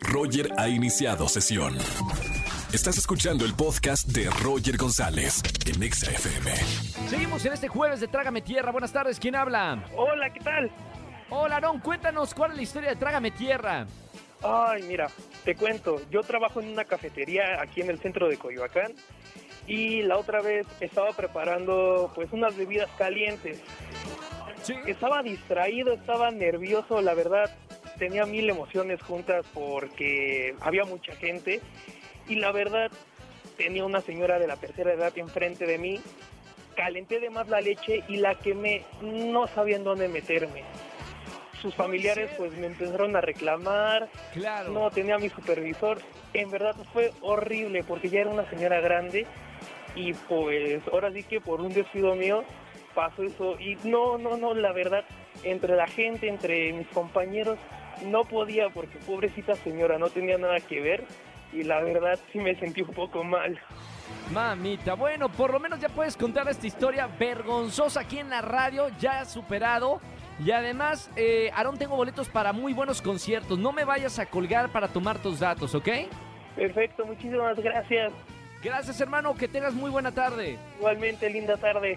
Roger ha iniciado sesión. Estás escuchando el podcast de Roger González en Exa FM. Seguimos en este jueves de Trágame Tierra. Buenas tardes, ¿quién habla? Hola, ¿qué tal? Hola, Aaron, cuéntanos cuál es la historia de Trágame Tierra. Ay, mira, te cuento, yo trabajo en una cafetería aquí en el centro de Coyoacán y la otra vez estaba preparando pues unas bebidas calientes. Sí. Estaba distraído, estaba nervioso, la verdad, tenía mil emociones juntas porque había mucha gente y la verdad tenía una señora de la tercera edad enfrente de mí, calenté de más la leche y la quemé, no sabía en dónde meterme. Sus familiares pues me empezaron a reclamar, Claro. no tenía a mi supervisor, en verdad fue horrible porque ya era una señora grande y pues ahora sí que por un descuido mío pasó eso y no, no, no, la verdad, entre la gente, entre mis compañeros, no podía porque pobrecita señora no tenía nada que ver y la verdad sí me sentí un poco mal. Mamita, bueno, por lo menos ya puedes contar esta historia vergonzosa aquí en la radio, ya superado. Y además, eh, Aarón, tengo boletos para muy buenos conciertos. No me vayas a colgar para tomar tus datos, ¿ok? Perfecto, muchísimas gracias. Gracias, hermano, que tengas muy buena tarde. Igualmente, linda tarde.